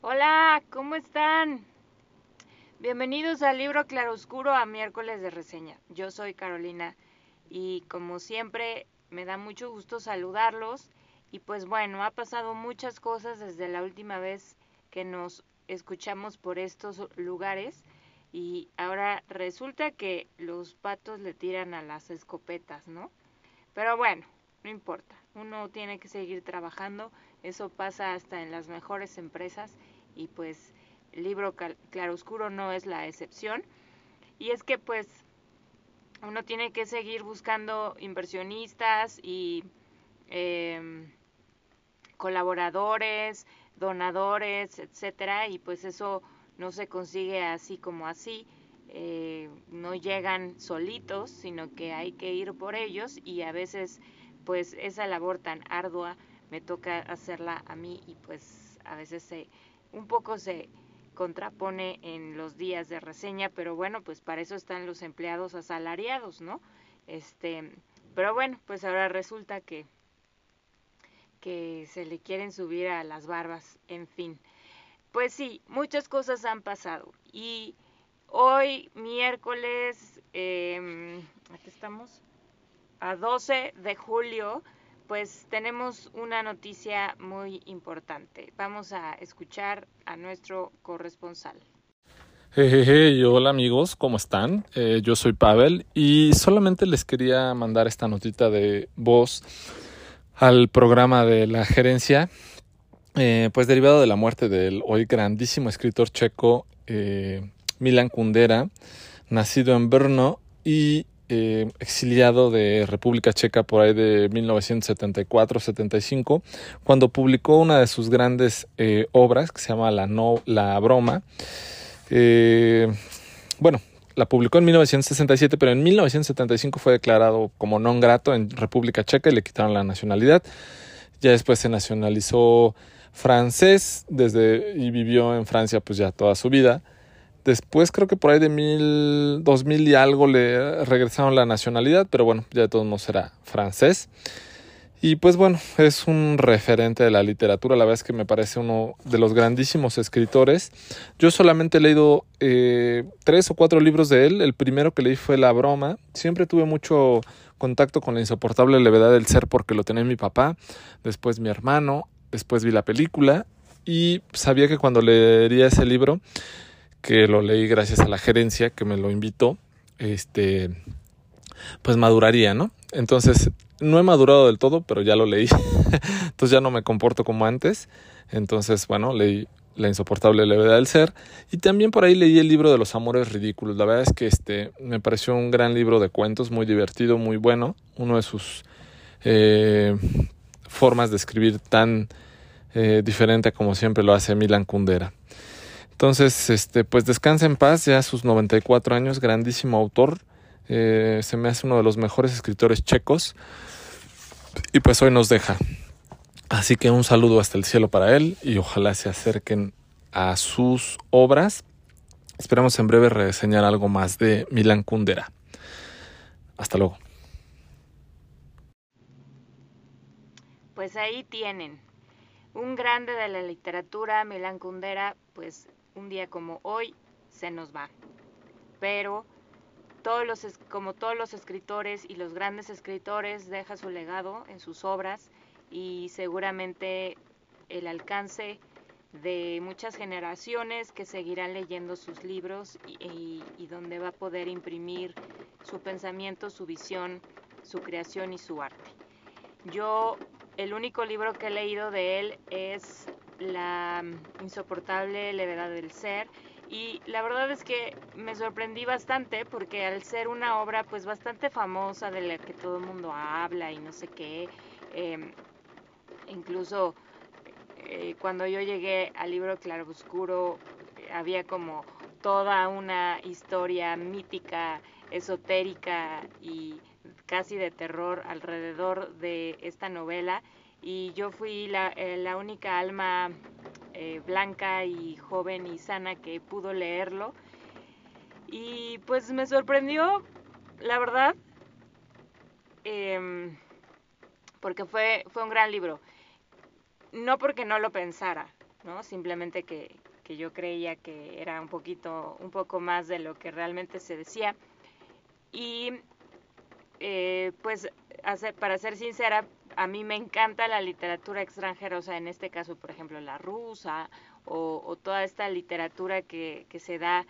Hola, ¿cómo están? Bienvenidos al libro Claroscuro a miércoles de reseña. Yo soy Carolina y como siempre me da mucho gusto saludarlos y pues bueno, ha pasado muchas cosas desde la última vez que nos escuchamos por estos lugares y ahora resulta que los patos le tiran a las escopetas, ¿no? Pero bueno, no importa, uno tiene que seguir trabajando, eso pasa hasta en las mejores empresas y pues el libro Claroscuro no es la excepción. Y es que pues uno tiene que seguir buscando inversionistas y eh, colaboradores, donadores, etcétera, y pues eso no se consigue así como así. Eh, no llegan solitos, sino que hay que ir por ellos y a veces pues esa labor tan ardua me toca hacerla a mí y pues a veces se, un poco se contrapone en los días de reseña, pero bueno, pues para eso están los empleados asalariados, ¿no? Este, pero bueno, pues ahora resulta que que se le quieren subir a las barbas, en fin. Pues sí, muchas cosas han pasado. Y hoy, miércoles, eh, aquí estamos, a 12 de julio, pues tenemos una noticia muy importante. Vamos a escuchar a nuestro corresponsal. Hey, hola amigos, ¿cómo están? Eh, yo soy Pavel y solamente les quería mandar esta notita de voz al programa de la gerencia, eh, pues derivado de la muerte del hoy grandísimo escritor checo eh, Milan Kundera, nacido en Brno y eh, exiliado de República Checa por ahí de 1974-75, cuando publicó una de sus grandes obras que se llama La, no, la Broma. bueno, la publicó en 1967, pero en 1975 fue declarado como non grato en República Checa y le quitaron la nacionalidad. Ya después se nacionalizó francés desde y vivió en Francia pues ya toda su vida. Después creo que por ahí de mil, 2000 y algo le regresaron la nacionalidad, pero bueno, ya de todos modos era francés. Y pues bueno, es un referente de la literatura, la verdad es que me parece uno de los grandísimos escritores. Yo solamente he leído eh, tres o cuatro libros de él, el primero que leí fue La Broma, siempre tuve mucho contacto con la insoportable levedad del ser porque lo tenía mi papá, después mi hermano, después vi la película y sabía que cuando leería ese libro, que lo leí gracias a la gerencia que me lo invitó, este pues maduraría, ¿no? Entonces no he madurado del todo, pero ya lo leí. Entonces ya no me comporto como antes. Entonces, bueno, leí La insoportable levedad del ser. Y también por ahí leí el libro de los amores ridículos. La verdad es que este me pareció un gran libro de cuentos, muy divertido, muy bueno. Uno de sus eh, formas de escribir tan eh, diferente como siempre lo hace Milan Kundera. Entonces, este, pues descansa en paz, ya a sus 94 años, grandísimo autor. Eh, se me hace uno de los mejores escritores checos y pues hoy nos deja. Así que un saludo hasta el cielo para él y ojalá se acerquen a sus obras. Esperamos en breve reseñar algo más de Milan Kundera. Hasta luego. Pues ahí tienen. Un grande de la literatura, Milan Kundera, pues un día como hoy se nos va. Pero como todos los escritores y los grandes escritores, deja su legado en sus obras y seguramente el alcance de muchas generaciones que seguirán leyendo sus libros y, y, donde va a poder imprimir su pensamiento, su visión, su creación y su arte. Yo, el único libro que he leído de él es La insoportable levedad del ser. Y la verdad es que me sorprendí bastante porque al ser una obra pues bastante famosa de la que todo el mundo habla y no sé qué, eh, incluso eh, cuando yo llegué al libro Claroscuro eh, había como toda una historia mítica, esotérica y casi de terror alrededor de esta novela y yo fui la, eh, única alma eh, blanca y joven y sana que pudo leerlo. Y pues me sorprendió, la verdad, em, porque fue, fue un gran libro. No porque no lo pensara, ¿no? Simplemente que, que yo creía que era un poquito, un poco más de lo que realmente se decía. Y eh, pues, para ser sincera, a mí me encanta la literatura extranjera, o sea, en este caso, por ejemplo, la rusa o, toda esta literatura que, se da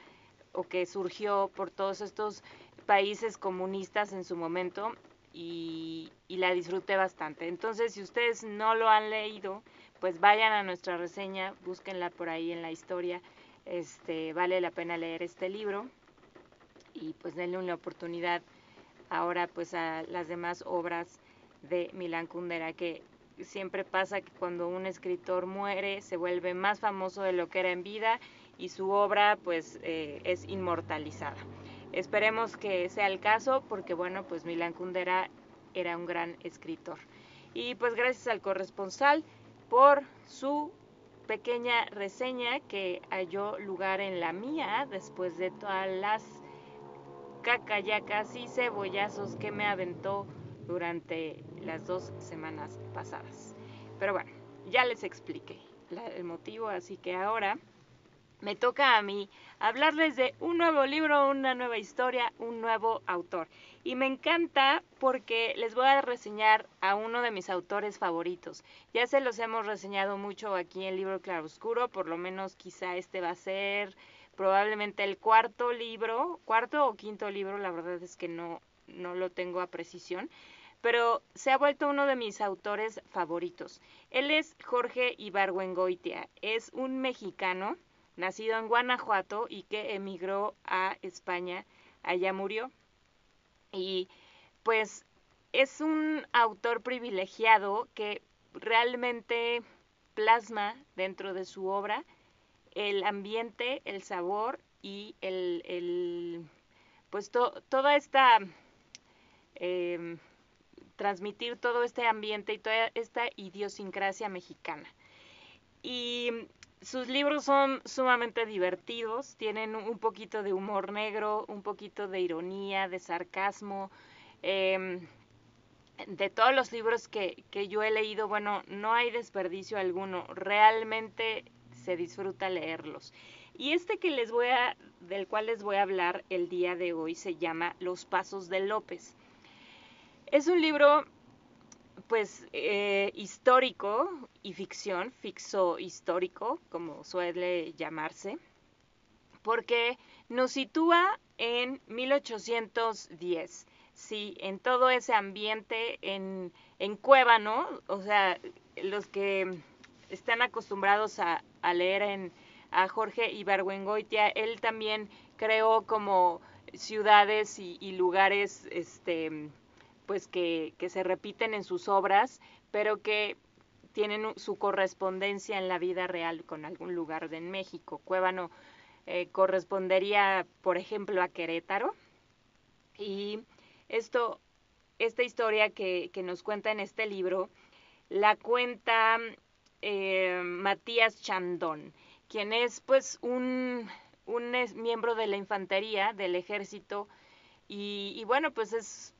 o que surgió por todos estos países comunistas en su momento y, y la disfruté bastante. Entonces, si ustedes no lo han leído, pues vayan a nuestra reseña, búsquenla por ahí en la historia. Este, vale la pena leer este libro y pues denle una oportunidad ahora pues a las demás obras de Milán Kundera, que siempre pasa que cuando un escritor muere se vuelve más famoso de lo que era en vida y su obra pues eh, es inmortalizada. Esperemos que sea el caso porque bueno pues Milán Kundera era un gran escritor. Y pues gracias al corresponsal por su pequeña reseña que halló lugar en la mía después de todas las cacayacas y cebollazos que me aventó durante las dos semanas pasadas. Pero bueno, ya les expliqué el motivo, así que ahora me toca a mí hablarles de un nuevo libro, una nueva historia, un nuevo autor. Y me encanta porque les voy a reseñar a uno de mis autores favoritos. Ya se los hemos reseñado mucho aquí en Libro Claroscuro, por lo menos quizá este va a ser probablemente el cuarto libro, cuarto o quinto libro, la verdad es que no, no lo tengo a precisión, pero se ha vuelto uno de mis autores favoritos. Él es Jorge Ibargüengoitia, es un mexicano nacido en Guanajuato y que emigró a España, allá murió. Y pues es un autor privilegiado que realmente plasma dentro de su obra el ambiente, el sabor y el, pues toda esta em, transmitir todo este ambiente y toda esta idiosincrasia mexicana. Y sus libros son sumamente divertidos, tienen un poquito de humor negro, un poquito de ironía, de sarcasmo. Em, de todos los libros que, que yo he leído, bueno, no hay desperdicio alguno. Realmente se disfruta leerlos. Y este que les voy a, del cual les voy a hablar el día de hoy se llama Los Pasos de López. Es un libro, pues, eh, histórico y ficción, fixo histórico, como suele llamarse, porque nos sitúa en 1810. Sí, en todo ese ambiente en, en Cuébano, o sea, los que están acostumbrados a, leer a Jorge Ibargüengoitia, él también creó como ciudades y, lugares este pues que, se repiten en sus obras, pero que tienen su correspondencia en la vida real con algún lugar de México. Cuébano eh, correspondería, por ejemplo, a Querétaro. Y esto, esta historia que, que nos cuenta en este libro, la cuenta eh, Matías Chandón, quien es pues un, un miembro de la infantería del ejército y, bueno, pues es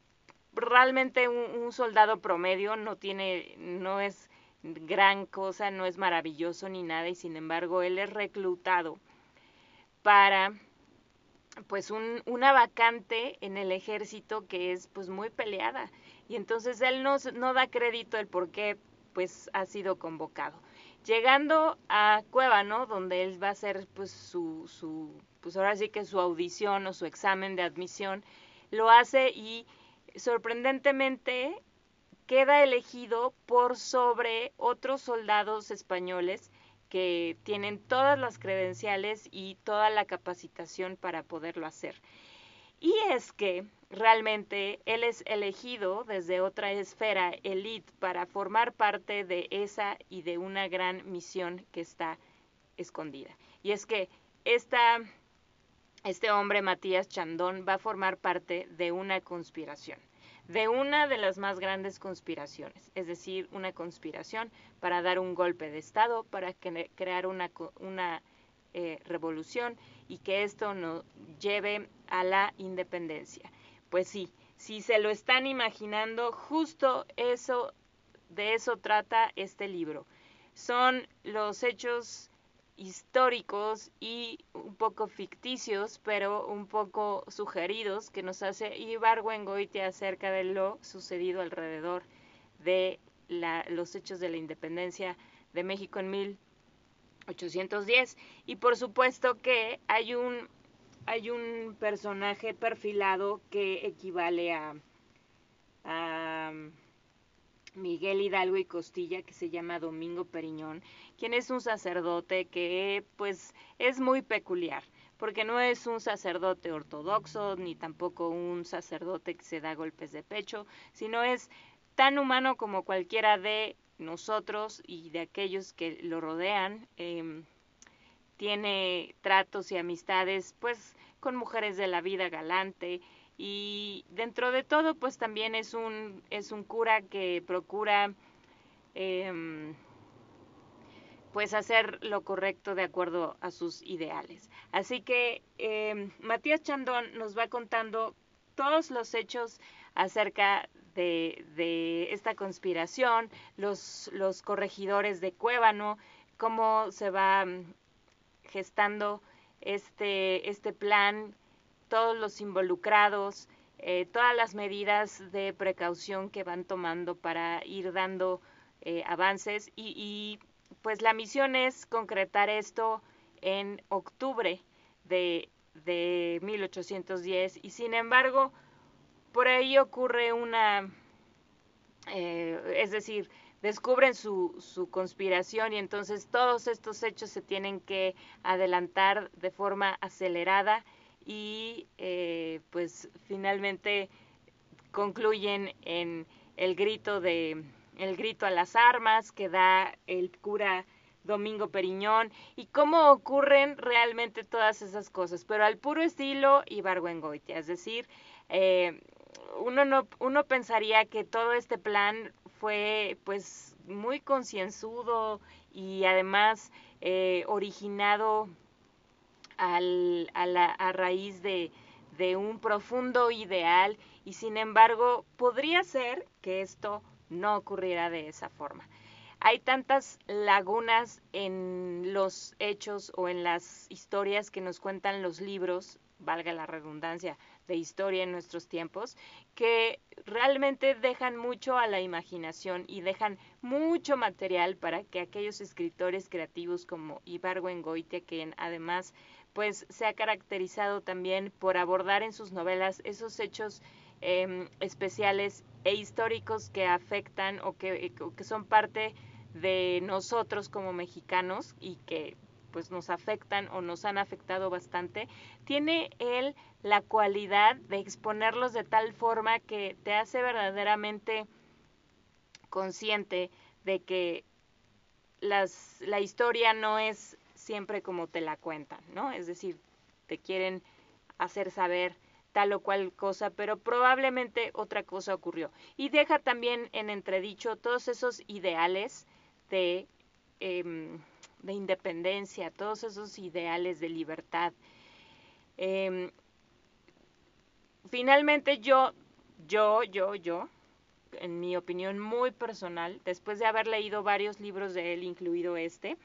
realmente un, soldado promedio, no tiene, no es gran cosa, no es maravilloso ni nada y sin embargo él es reclutado para pues un, una vacante en el ejército que es pues muy peleada y entonces él no, no da crédito el por qué pues ha sido convocado. Llegando a Cuébano, donde él va a hacer pues su, su, pues ahora sí que su audición o su examen de admisión, lo hace y sorprendentemente queda elegido por sobre otros soldados españoles que tienen todas las credenciales y toda la capacitación para poderlo hacer. Y es que realmente él es elegido desde otra esfera elite para formar parte de esa y de una gran misión que está escondida. Y es que esta, este hombre, Matías Chandón, va a formar parte de una conspiración, de una de las más grandes conspiraciones, es decir, una conspiración para dar un golpe de Estado, para crear una, una eh, revolución y que esto nos lleve a la independencia. Pues sí, si se lo están imaginando, justo eso, de eso trata este libro. Son los hechos históricos y un poco ficticios, pero un poco sugeridos que nos hace Ibargüengoitia acerca de lo sucedido alrededor de la, los hechos de la independencia de México en 1810. Y por supuesto que hay un, hay un personaje perfilado que equivale a, a Miguel Hidalgo y Costilla, que se llama Domingo Periñón, quien es un sacerdote que pues es muy peculiar, porque no es un sacerdote ortodoxo, ni tampoco un sacerdote que se da golpes de pecho, sino es tan humano como cualquiera de nosotros y de aquellos que lo rodean. Em, tiene tratos y amistades pues con mujeres de la vida galante, y dentro de todo pues también es un es un cura que procura em, pues hacer lo correcto de acuerdo a sus ideales. Así que em, Matías Chandón nos va contando todos los hechos acerca de, de esta conspiración los los corregidores de Cuébano cómo se va mm, gestando este este plan todos los involucrados, eh, todas las medidas de precaución que van tomando para ir dando eh, avances. Y, pues la misión es concretar esto en octubre de, de 1810 y sin embargo por ahí ocurre una, eh, es decir, descubren su, su conspiración y entonces todos estos hechos se tienen que adelantar de forma acelerada y eh, pues finalmente concluyen en el grito de el grito a las armas que da el cura Domingo Periñón y cómo ocurren realmente todas esas cosas, pero al puro estilo Ibargüengoitia, es decir, eh, uno no uno pensaría que todo este plan fue pues muy concienzudo y además eh, originado al, a, la, a raíz de, un profundo ideal y sin embargo podría ser que esto no ocurriera de esa forma. Hay tantas lagunas en los hechos o en las historias que nos cuentan los libros, valga la redundancia, de historia en nuestros tiempos, que realmente dejan mucho a la imaginación y dejan mucho material para que aquellos escritores creativos como Ibargüengoitia, que además pues se ha caracterizado también por abordar en sus novelas esos hechos em, especiales e históricos que afectan o que, que son parte de nosotros como mexicanos y que pues nos afectan o nos han afectado bastante, tiene él la cualidad de exponerlos de tal forma que te hace verdaderamente consciente de que las, la historia no es siempre como te la cuentan, ¿no? Es decir, te quieren hacer saber tal o cual cosa, pero probablemente otra cosa ocurrió. Y deja también en entredicho todos esos ideales de, em, de independencia, todos esos ideales de libertad. Em, finalmente yo, yo, yo, yo, en mi opinión muy personal, después de haber leído varios libros de él, incluido este,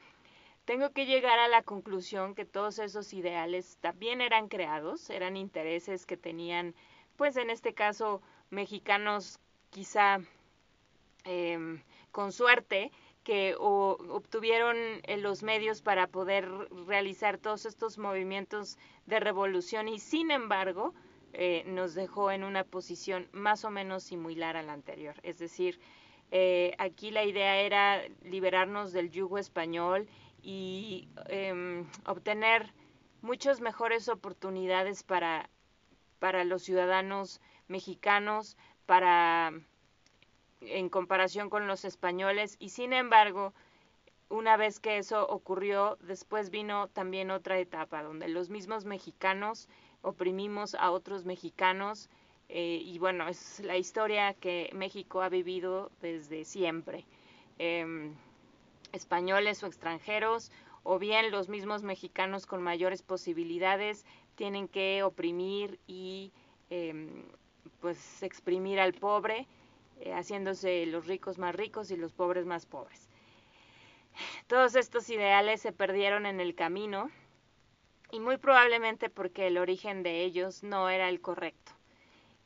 tengo que llegar a la conclusión que todos esos ideales también eran creados, eran intereses que tenían, pues en este caso, mexicanos quizá em, con suerte, que obtuvieron eh, los medios para poder realizar todos estos movimientos de revolución y sin embargo eh, nos dejó en una posición más o menos similar a la anterior. Es decir, eh, aquí la idea era liberarnos del yugo español y em, obtener muchas mejores oportunidades para, para los ciudadanos mexicanos, para en comparación con los españoles. Y sin embargo una vez que eso ocurrió después vino también otra etapa donde los mismos mexicanos oprimimos a otros mexicanos eh, y bueno es la historia que México ha vivido desde siempre. Em, españoles o extranjeros, o bien los mismos mexicanos con mayores posibilidades tienen que oprimir y em, pues exprimir al pobre, eh, haciéndose los ricos más ricos y los pobres más pobres. Todos estos ideales se perdieron en el camino y muy probablemente porque el origen de ellos no era el correcto.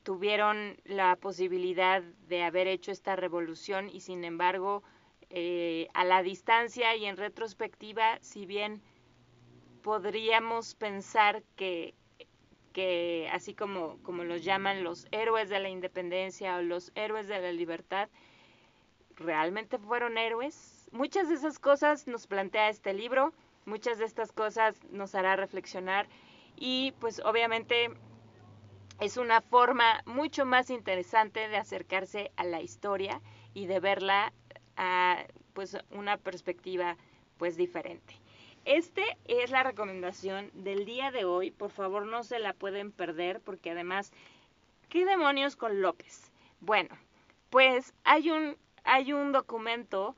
Tuvieron la posibilidad de haber hecho esta revolución y sin embargo eh, a la distancia y en retrospectiva, si bien podríamos pensar que, que así como, como los llaman los héroes de la independencia o los héroes de la libertad, realmente fueron héroes. Muchas de esas cosas nos plantea este libro, muchas de estas cosas nos hará reflexionar y pues obviamente es una forma mucho más interesante de acercarse a la historia y de verla a pues una perspectiva pues diferente. Este es la recomendación del día de hoy. Por favor, no se la pueden perder porque además, ¿qué demonios con López? Bueno, pues hay un hay un documento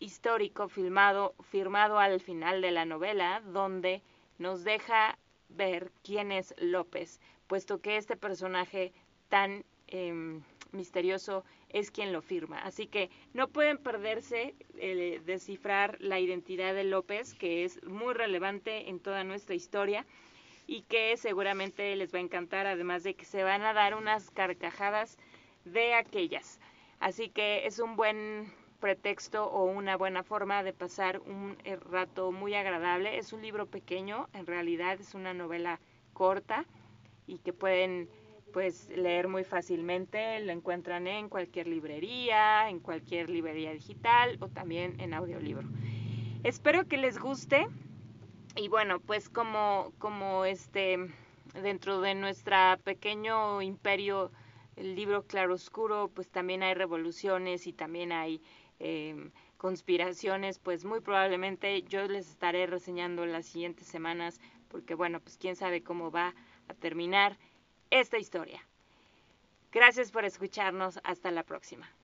histórico filmado firmado al final de la novela donde nos deja ver quién es López, puesto que este personaje tan eh, misterioso es quien lo firma. Así que no pueden perderse eh, descifrar la identidad de López, que es muy relevante en toda nuestra historia y que seguramente les va a encantar, además de que se van a dar unas carcajadas de aquellas. Así que es un buen pretexto o una buena forma de pasar un eh, rato muy agradable. Es un libro pequeño, en realidad es una novela corta y que pueden pues leer muy fácilmente, lo encuentran en cualquier librería, en cualquier librería digital o también en audiolibro. Espero que les guste y bueno, pues como, como este dentro de nuestro pequeño imperio, el libro claroscuro, pues también hay revoluciones y también hay em, conspiraciones, pues muy probablemente yo les estaré reseñando las siguientes semanas, porque bueno, pues quién sabe cómo va a terminar esta historia. Gracias por escucharnos. Hasta la próxima.